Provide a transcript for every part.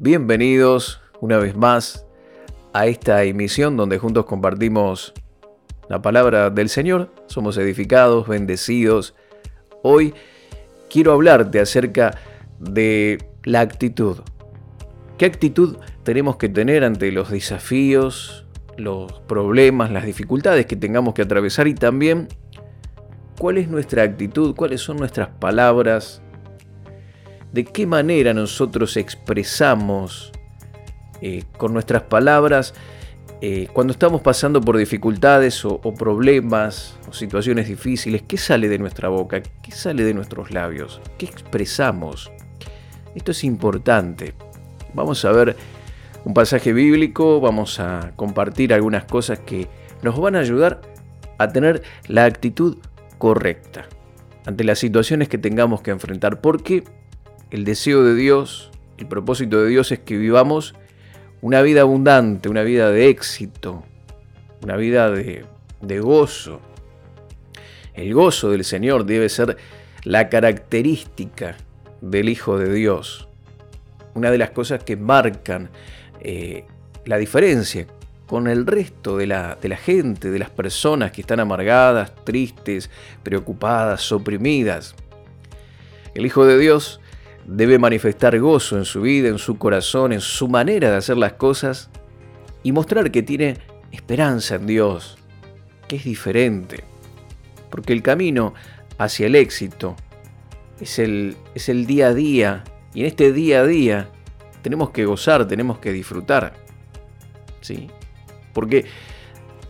Bienvenidos una vez más a esta emisión donde juntos compartimos la palabra del Señor, somos edificados, bendecidos. Hoy quiero hablarte acerca de la actitud. ¿Qué actitud tenemos que tener ante los desafíos, los problemas, las dificultades que tengamos que atravesar y también cuál es nuestra actitud, cuáles son nuestras palabras, de qué manera nosotros expresamos eh, con nuestras palabras eh, cuando estamos pasando por dificultades o, o, problemas o situaciones difíciles, ¿qué sale de nuestra boca? ¿Qué sale de nuestros labios? ¿Qué expresamos? Esto es importante. Vamos a ver un pasaje bíblico, vamos a compartir algunas cosas que nos van a ayudar a tener la actitud correcta ante las situaciones que tengamos que enfrentar. Porque el deseo de Dios, el propósito de Dios es que vivamos una vida abundante, una vida de éxito, una vida de, gozo. El gozo del Señor debe ser la característica del Hijo de Dios. Una de las cosas que marcan eh, la diferencia con el resto de la, de la gente, de las personas que están amargadas, tristes, preocupadas, oprimidas. El Hijo de Dios debe manifestar gozo en su vida, en su corazón, en su manera de hacer las cosas y mostrar que tiene esperanza en Dios, que es diferente. Porque el camino hacia el éxito es el, es el día a día y en este día a día tenemos que gozar, tenemos que disfrutar. ¿Sí? Porque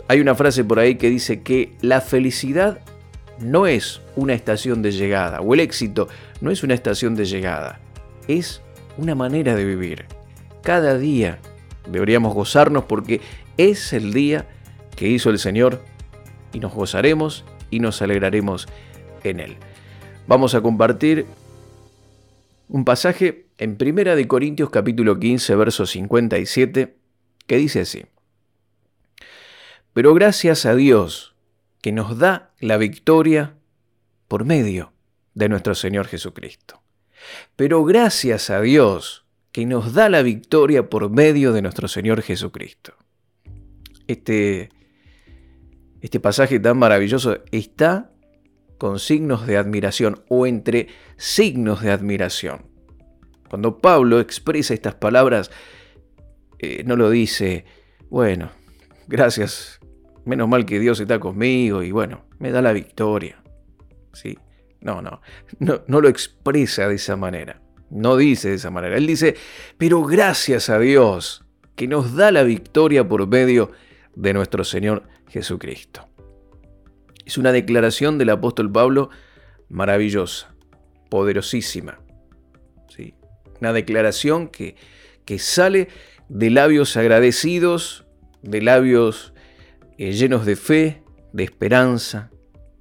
hay una frase por ahí que dice que la felicidad no es una estación de llegada, o el éxito no es una estación de llegada, es una manera de vivir. Cada día deberíamos gozarnos porque es el día que hizo el Señor y nos gozaremos y nos alegraremos en Él. Vamos a compartir un pasaje en Primera de Corintios capítulo 15 verso 57 que dice así: Pero gracias a Dios que nos da la victoria por medio de nuestro Señor Jesucristo. Pero gracias a Dios que nos da la victoria por medio de nuestro Señor Jesucristo. Este, este pasaje tan maravilloso está con signos de admiración o entre signos de admiración. Cuando Pablo expresa estas palabras, eh, no lo dice, bueno, gracias, menos mal que Dios está conmigo y bueno, me da la victoria. ¿Sí? No, no, no, no lo expresa de esa manera. No dice de esa manera. Él dice, pero gracias a Dios que nos da la victoria por medio de nuestro Señor Jesucristo. Es una declaración del apóstol Pablo maravillosa, poderosísima. ¿sí? Una declaración que, que sale de labios agradecidos, de labios eh, llenos de fe, de esperanza,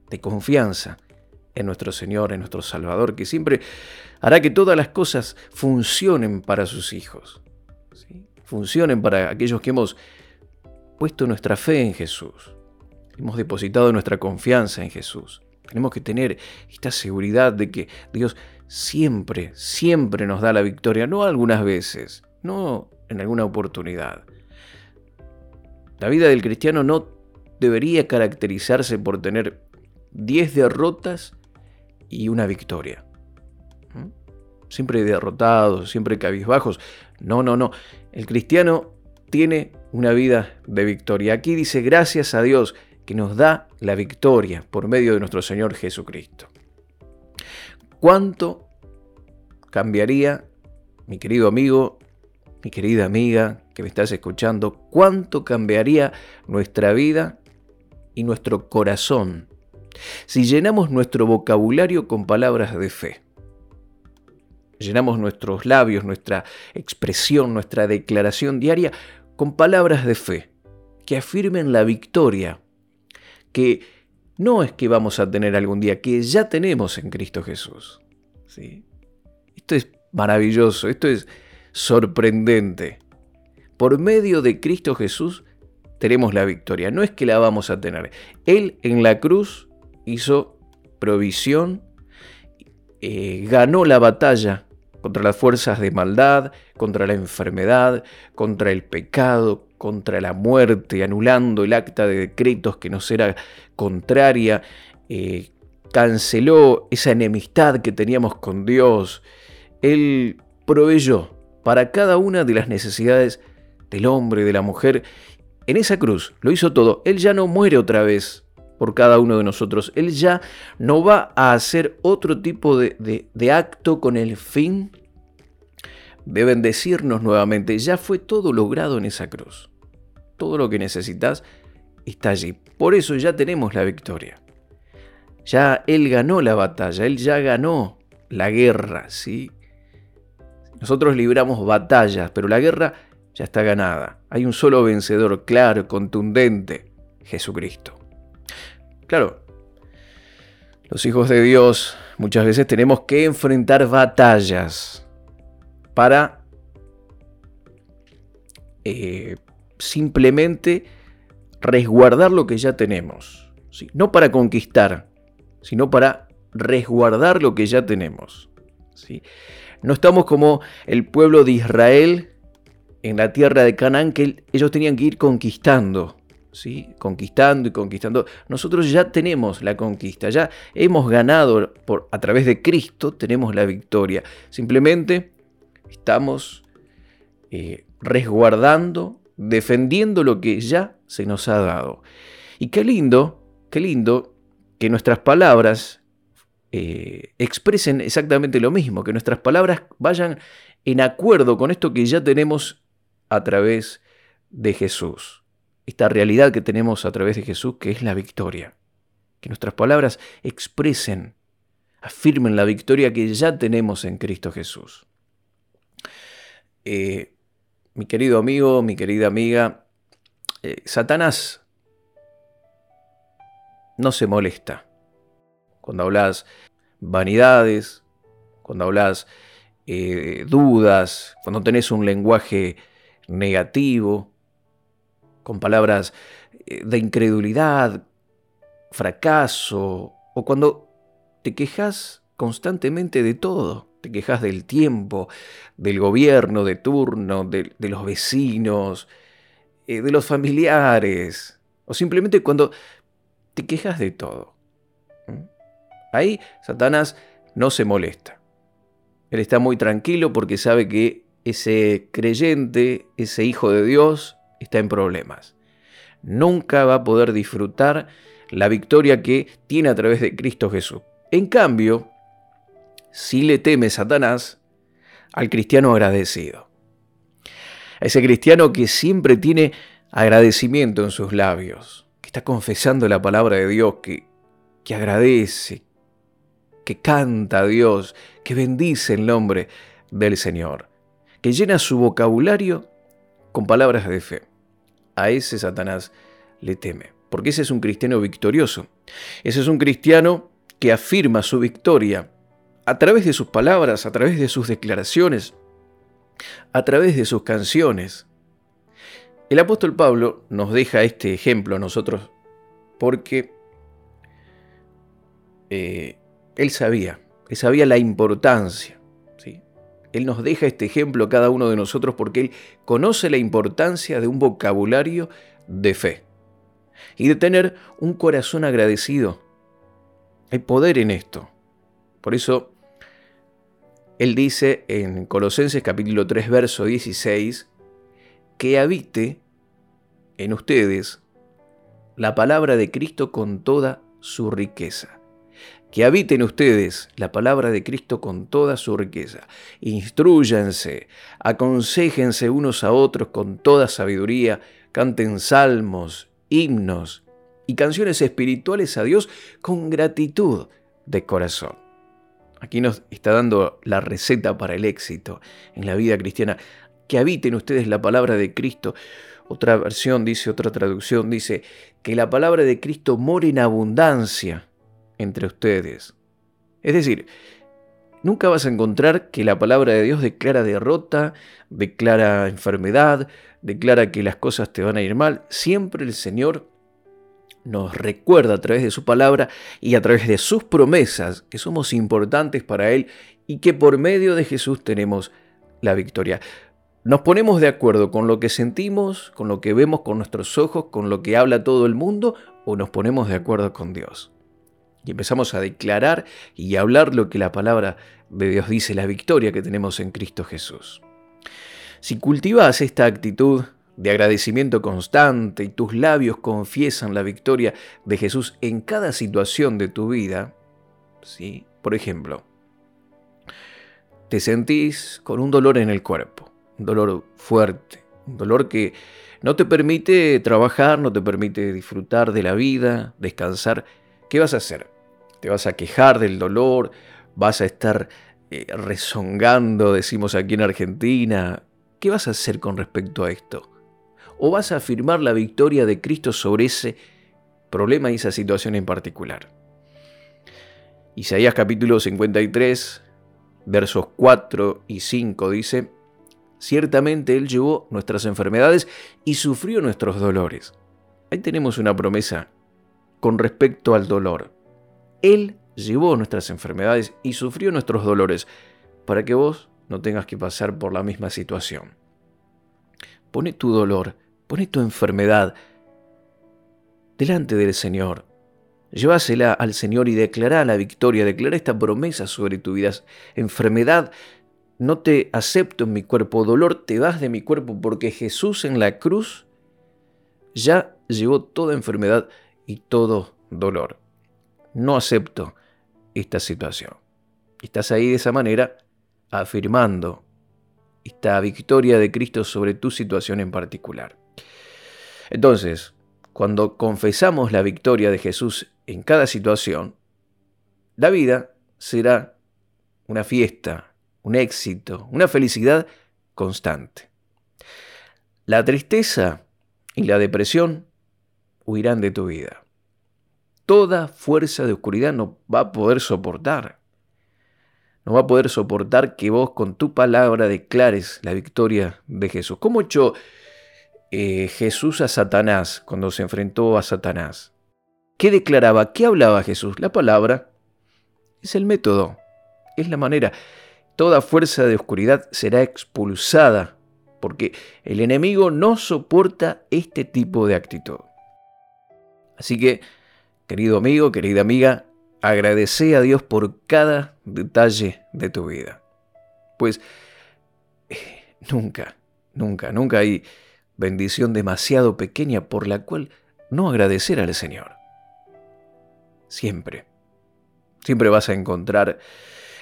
de confianza en nuestro Señor, en nuestro Salvador, que siempre hará que todas las cosas funcionen para sus hijos. Funcionen para aquellos que hemos puesto nuestra fe en Jesús. Hemos depositado nuestra confianza en Jesús. Tenemos que tener esta seguridad de que Dios siempre, siempre nos da la victoria, no algunas veces, no en alguna oportunidad. La vida del cristiano no debería caracterizarse por tener 10 derrotas y una victoria. ¿Mm? Siempre derrotados, siempre cabizbajos. No, no, no. El cristiano tiene una vida de victoria. Aquí dice gracias a Dios que nos da la victoria por medio de nuestro Señor Jesucristo. ¿Cuánto cambiaría, mi querido amigo, mi querida amiga que me estás escuchando, cuánto cambiaría nuestra vida y nuestro corazón si llenamos nuestro vocabulario con palabras de fe. llenamos nuestros labios, nuestra expresión, nuestra declaración diaria con palabras de fe que afirmen la victoria, que no es que vamos a tener algún día, que ya tenemos en Cristo Jesús. ¿Sí? Esto es maravilloso, esto es sorprendente. Por medio de Cristo Jesús tenemos la victoria, no es que la vamos a tener. Él en la cruz hizo provisión, eh, ganó la batalla contra las fuerzas de maldad, contra la enfermedad, contra el pecado, contra la muerte, anulando el acta de decretos que nos era contraria, eh, canceló esa enemistad que teníamos con Dios. Él proveyó para cada una de las necesidades del hombre, de la mujer. En esa cruz lo hizo todo. Él ya no muere otra vez por cada uno de nosotros. Él ya no va a hacer otro tipo de, acto con el fin de bendecirnos nuevamente. Ya fue todo logrado en esa cruz. Todo lo que necesitas está allí. Por eso ya tenemos la victoria. Ya Él ganó la batalla, Él ya ganó la guerra, ¿sí? Nosotros libramos batallas, pero la guerra ya está ganada. Hay un solo vencedor claro, contundente, Jesucristo. Claro, los hijos de Dios muchas veces tenemos que enfrentar batallas para eh, simplemente resguardar lo que ya tenemos. ¿sí? No para conquistar, sino para resguardar lo que ya tenemos. ¿sí? No estamos como el pueblo de Israel en la tierra de Canaán, que ellos tenían que ir conquistando. Conquistando y conquistando. Nosotros ya tenemos la conquista, ya hemos ganado por, a través de Cristo, tenemos la victoria. Simplemente estamos eh, resguardando, defendiendo lo que ya se nos ha dado. Y qué lindo, qué lindo que nuestras palabras eh, expresen exactamente lo mismo, que nuestras palabras vayan en acuerdo con esto que ya tenemos a través de Jesús esta realidad que tenemos a través de Jesús, que es la victoria. Que nuestras palabras expresen, afirmen la victoria que ya tenemos en Cristo Jesús. Eh, mi querido amigo, mi querida amiga, eh, Satanás no se molesta cuando hablas vanidades, cuando hablas eh, dudas, cuando tenés un lenguaje negativo, con palabras eh, de incredulidad, fracaso, o cuando te quejas constantemente de todo, te quejas del tiempo, del gobierno de turno, de, los vecinos, eh, de los familiares, o simplemente cuando te quejas de todo. Ahí Satanás no se molesta. Él está muy tranquilo porque sabe que ese creyente, ese hijo de Dios, está en problemas. Nunca va a poder disfrutar la victoria que tiene a través de Cristo Jesús. En cambio, si le teme Satanás al cristiano agradecido. A ese cristiano que siempre tiene agradecimiento en sus labios, que está confesando la palabra de Dios, que, que agradece, que canta a Dios, que bendice el nombre del Señor, que llena su vocabulario con palabras de fe. A ese Satanás le teme, porque ese es un cristiano victorioso. Ese es un cristiano que afirma su victoria a través de sus palabras, a través de sus declaraciones, a través de sus canciones. El apóstol Pablo nos deja este ejemplo a nosotros porque eh, él sabía, él sabía la importancia él nos deja este ejemplo a cada uno de nosotros porque Él conoce la importancia de un vocabulario de fe y de tener un corazón agradecido. Hay poder en esto. Por eso, Él dice en Colosenses capítulo 3, verso 16, que habite en ustedes la palabra de Cristo con toda su riqueza que habiten ustedes la palabra de Cristo con toda su riqueza. Instruyanse, aconsejense unos a otros con toda sabiduría, canten salmos, himnos y canciones espirituales a Dios con gratitud de corazón. Aquí nos está dando la receta para el éxito en la vida cristiana. Que habiten ustedes la palabra de Cristo. Otra versión dice, otra traducción dice, que la palabra de Cristo more en abundancia entre ustedes. Es decir, nunca vas a encontrar que la palabra de Dios declara derrota, declara enfermedad, declara que las cosas te van a ir mal. Siempre el Señor nos recuerda a través de su palabra y a través de sus promesas que somos importantes para Él y que por medio de Jesús tenemos la victoria. Nos ponemos de acuerdo con lo que sentimos, con lo que vemos con nuestros ojos, con lo que habla todo el mundo, o nos ponemos de acuerdo con Dios. Y empezamos a declarar y hablar lo que la palabra de Dios dice, la victoria que tenemos en Cristo Jesús. Si cultivas esta actitud de agradecimiento constante y tus labios confiesan la victoria de Jesús en cada situación de tu vida, ¿sí? por ejemplo, te sentís con un dolor en el cuerpo, un dolor fuerte, un dolor que no te permite trabajar, no te permite disfrutar de la vida, descansar, ¿qué vas a hacer? ¿Te vas a quejar del dolor? ¿Vas a estar eh, rezongando, decimos aquí en Argentina? ¿Qué vas a hacer con respecto a esto? ¿O vas a afirmar la victoria de Cristo sobre ese problema y esa situación en particular? Isaías capítulo 53, versos 4 y 5 dice, Ciertamente Él llevó nuestras enfermedades y sufrió nuestros dolores. Ahí tenemos una promesa con respecto al dolor. Él llevó nuestras enfermedades y sufrió nuestros dolores para que vos no tengas que pasar por la misma situación. Pone tu dolor, pone tu enfermedad delante del Señor. Llévasela al Señor y declara la victoria, declara esta promesa sobre tu vida. Enfermedad, no te acepto en mi cuerpo, dolor, te vas de mi cuerpo, porque Jesús en la cruz ya llevó toda enfermedad y todo dolor. No acepto esta situación. Estás ahí de esa manera afirmando esta victoria de Cristo sobre tu situación en particular. Entonces, cuando confesamos la victoria de Jesús en cada situación, la vida será una fiesta, un éxito, una felicidad constante. La tristeza y la depresión huirán de tu vida. Toda fuerza de oscuridad no va a poder soportar no va a poder soportar que vos con tu palabra declares la victoria de Jesús. ¿Cómo echó eh, Jesús a Satanás cuando se enfrentó a Satanás? ¿Qué declaraba? ¿Qué hablaba Jesús? La palabra es el método, es la manera. Toda fuerza de oscuridad será expulsada porque el enemigo no soporta este tipo de actitud. Así que, querido amigo, querida amiga, Agradece a Dios por cada detalle de tu vida. Pues eh, nunca, nunca, nunca hay bendición demasiado pequeña por la cual no agradecer al Señor. Siempre, siempre vas a encontrar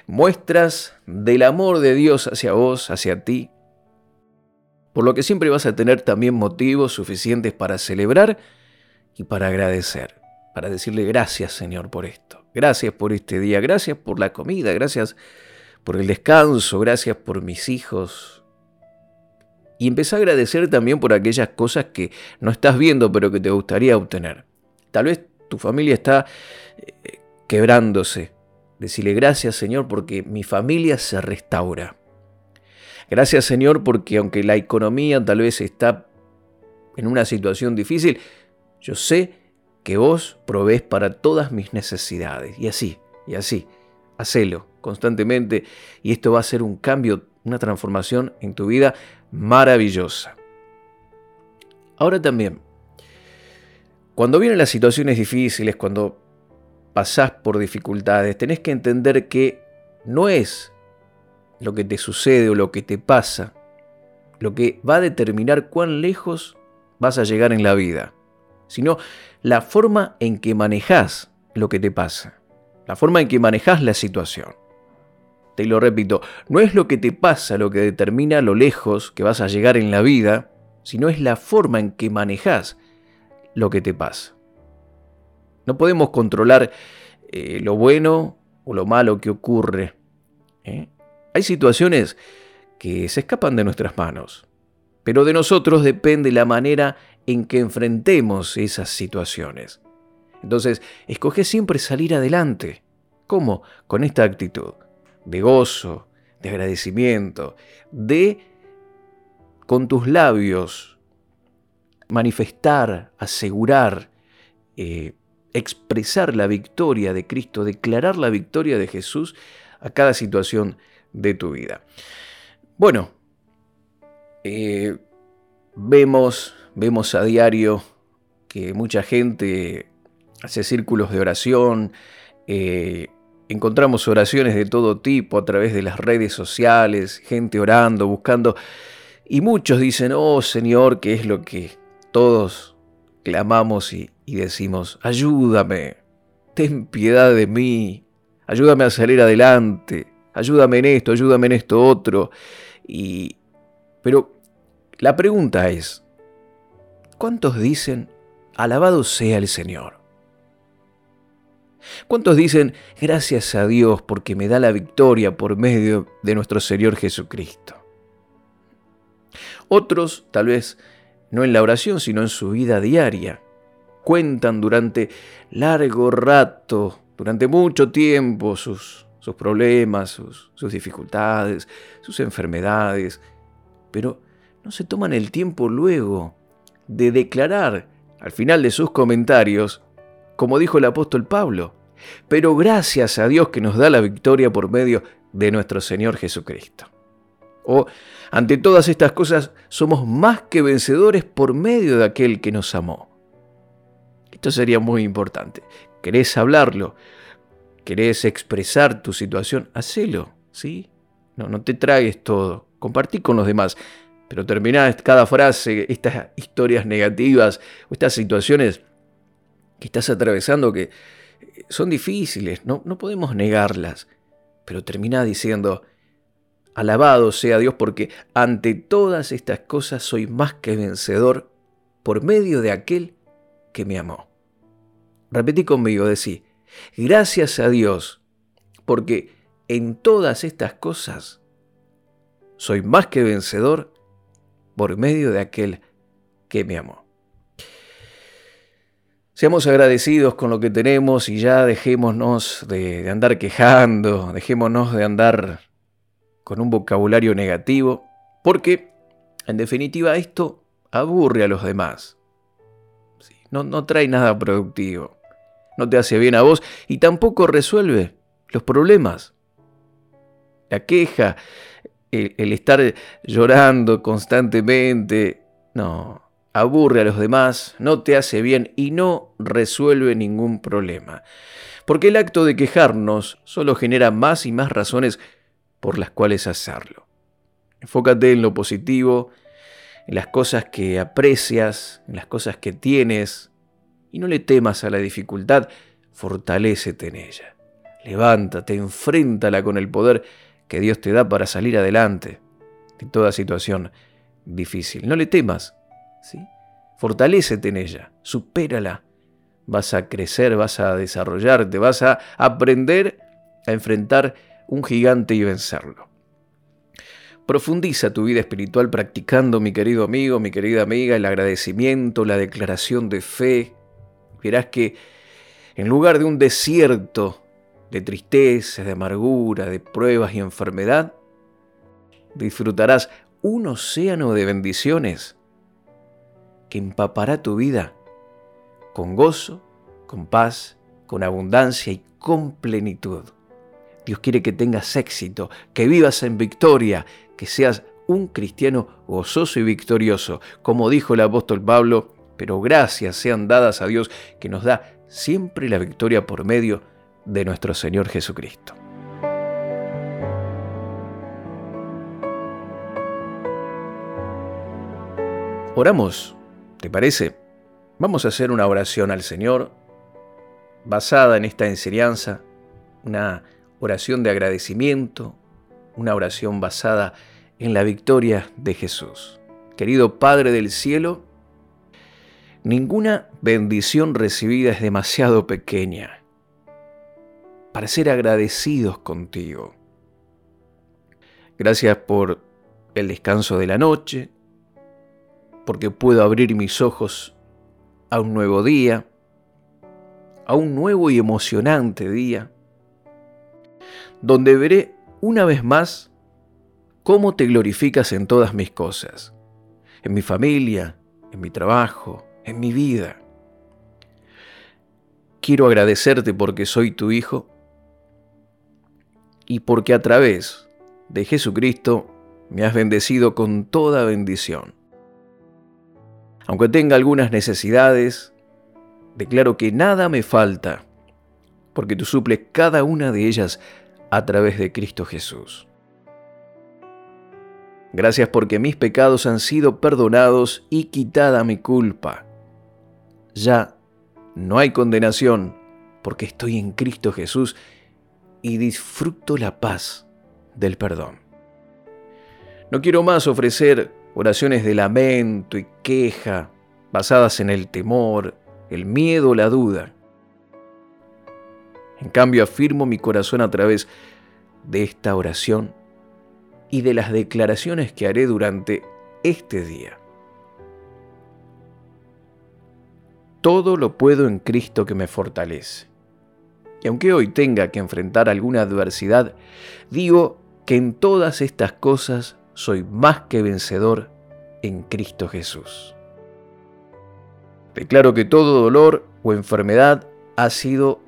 muestras del amor de Dios hacia vos, hacia ti, por lo que siempre vas a tener también motivos suficientes para celebrar y para agradecer, para decirle gracias Señor por esto. Gracias por este día, gracias por la comida, gracias por el descanso, gracias por mis hijos. Y empecé a agradecer también por aquellas cosas que no estás viendo pero que te gustaría obtener. Tal vez tu familia está eh, quebrándose. Decirle gracias Señor porque mi familia se restaura. Gracias Señor porque aunque la economía tal vez está en una situación difícil, yo sé que vos provees para todas mis necesidades. Y así, y así, hacelo constantemente y esto va a ser un cambio, una transformación en tu vida maravillosa. Ahora también, cuando vienen las situaciones difíciles, cuando pasás por dificultades, tenés que entender que no es lo que te sucede o lo que te pasa lo que va a determinar cuán lejos vas a llegar en la vida sino la forma en que manejas lo que te pasa, la forma en que manejas la situación. Te lo repito, no es lo que te pasa lo que determina lo lejos que vas a llegar en la vida, sino es la forma en que manejas lo que te pasa. No podemos controlar eh, lo bueno o lo malo que ocurre. ¿eh? Hay situaciones que se escapan de nuestras manos, pero de nosotros depende la manera en que enfrentemos esas situaciones. Entonces, escoge siempre salir adelante. ¿Cómo? Con esta actitud de gozo, de agradecimiento, de con tus labios manifestar, asegurar, eh, expresar la victoria de Cristo, declarar la victoria de Jesús a cada situación de tu vida. Bueno, eh, vemos, vemos a diario que mucha gente hace círculos de oración, eh, encontramos oraciones de todo tipo a través de las redes sociales, gente orando, buscando, y muchos dicen, oh Señor, que es lo que todos clamamos y, y decimos, ayúdame, ten piedad de mí, ayúdame a salir adelante, ayúdame en esto, ayúdame en esto otro. Y, pero la pregunta es, ¿cuántos dicen, alabado sea el Señor? ¿Cuántos dicen, gracias a Dios porque me da la victoria por medio de nuestro Señor Jesucristo? Otros, tal vez, no en la oración, sino en su vida diaria, cuentan durante largo rato, durante mucho tiempo, sus, sus problemas, sus, sus dificultades, sus enfermedades, pero no se toman el tiempo luego de declarar al final de sus comentarios, como dijo el apóstol Pablo, pero gracias a Dios que nos da la victoria por medio de nuestro Señor Jesucristo. O ante todas estas cosas somos más que vencedores por medio de aquel que nos amó. Esto sería muy importante. ¿Querés hablarlo? ¿Querés expresar tu situación? Hacelo, ¿sí? No, no te tragues todo. Compartí con los demás. Pero terminá cada frase, estas historias negativas o estas situaciones que estás atravesando que son difíciles, no, no podemos negarlas. Pero termina diciendo, alabado sea Dios porque ante todas estas cosas soy más que vencedor por medio de aquel que me amó. Repetí conmigo, decí, gracias a Dios, porque en todas estas cosas soy más que vencedor por medio de aquel que me amó. Seamos agradecidos con lo que tenemos y ya dejémonos de, andar quejando, dejémonos de andar con un vocabulario negativo, porque en definitiva esto aburre a los demás no, trae nada productivo. No te hace bien a vos y tampoco resuelve los problemas. La queja, el, estar llorando constantemente, no, aburre a los demás, no te hace bien y no resuelve ningún problema. Porque el acto de quejarnos solo genera más y más razones por las cuales hacerlo. Enfócate en lo positivo, en las cosas que aprecias, en las cosas que tienes, y no le temas a la dificultad, fortalécete en ella. Levántate, enfréntala con el poder que Dios te da para salir adelante de toda situación difícil. No le temas, ¿sí? Fortalécete en ella, supérala. Vas a crecer, vas a desarrollarte, vas a aprender a enfrentar un gigante y vencerlo. Profundiza tu vida espiritual practicando, mi querido amigo, mi querida amiga, el agradecimiento, la declaración de fe. Verás que en lugar de un desierto de tristeza, de amargura, de pruebas y enfermedad, disfrutarás un océano de bendiciones que empapará tu vida con gozo, con paz, con abundancia y con plenitud. Dios quiere que tengas éxito, que vivas en victoria, que seas un cristiano gozoso y victorioso, como dijo el apóstol Pablo, pero gracias sean dadas a Dios que nos da siempre la victoria por medio de nuestro Señor Jesucristo. Oramos, ¿te parece? Vamos a hacer una oración al Señor basada en esta enseñanza, una oración de agradecimiento, una oración basada en la victoria de Jesús. Querido Padre del Cielo, ninguna bendición recibida es demasiado pequeña para ser agradecidos contigo. Gracias por el descanso de la noche, porque puedo abrir mis ojos a un nuevo día, a un nuevo y emocionante día, donde veré una vez más cómo te glorificas en todas mis cosas, en mi familia, en mi trabajo, en mi vida. Quiero agradecerte porque soy tu hijo y porque a través de Jesucristo me has bendecido con toda bendición. Aunque tenga algunas necesidades, declaro que nada me falta, porque tú suples cada una de ellas a través de Cristo Jesús. Gracias porque mis pecados han sido perdonados y quitada mi culpa. Ya no hay condenación, porque estoy en Cristo Jesús y disfruto la paz del perdón. No quiero más ofrecer oraciones de lamento y queja basadas en el temor, el miedo o la duda. En cambio, afirmo mi corazón a través de esta oración y de las declaraciones que haré durante este día. Todo lo puedo en Cristo que me fortalece. Y aunque hoy tenga que enfrentar alguna adversidad, digo que en todas estas cosas soy más que vencedor en Cristo Jesús. Declaro que todo dolor o enfermedad ha sido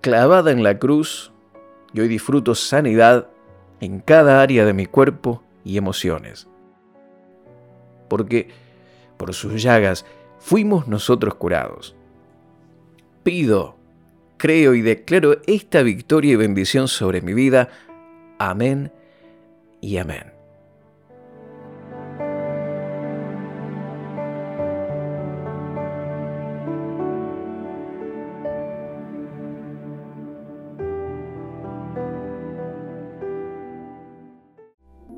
clavada en la cruz y hoy disfruto sanidad en cada área de mi cuerpo y emociones. Porque por sus llagas fuimos nosotros curados. Pido creo y declaro esta victoria y bendición sobre mi vida. Amén y amén.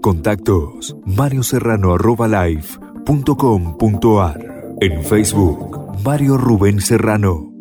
Contactos Mario Serrano En Facebook Mario Rubén Serrano.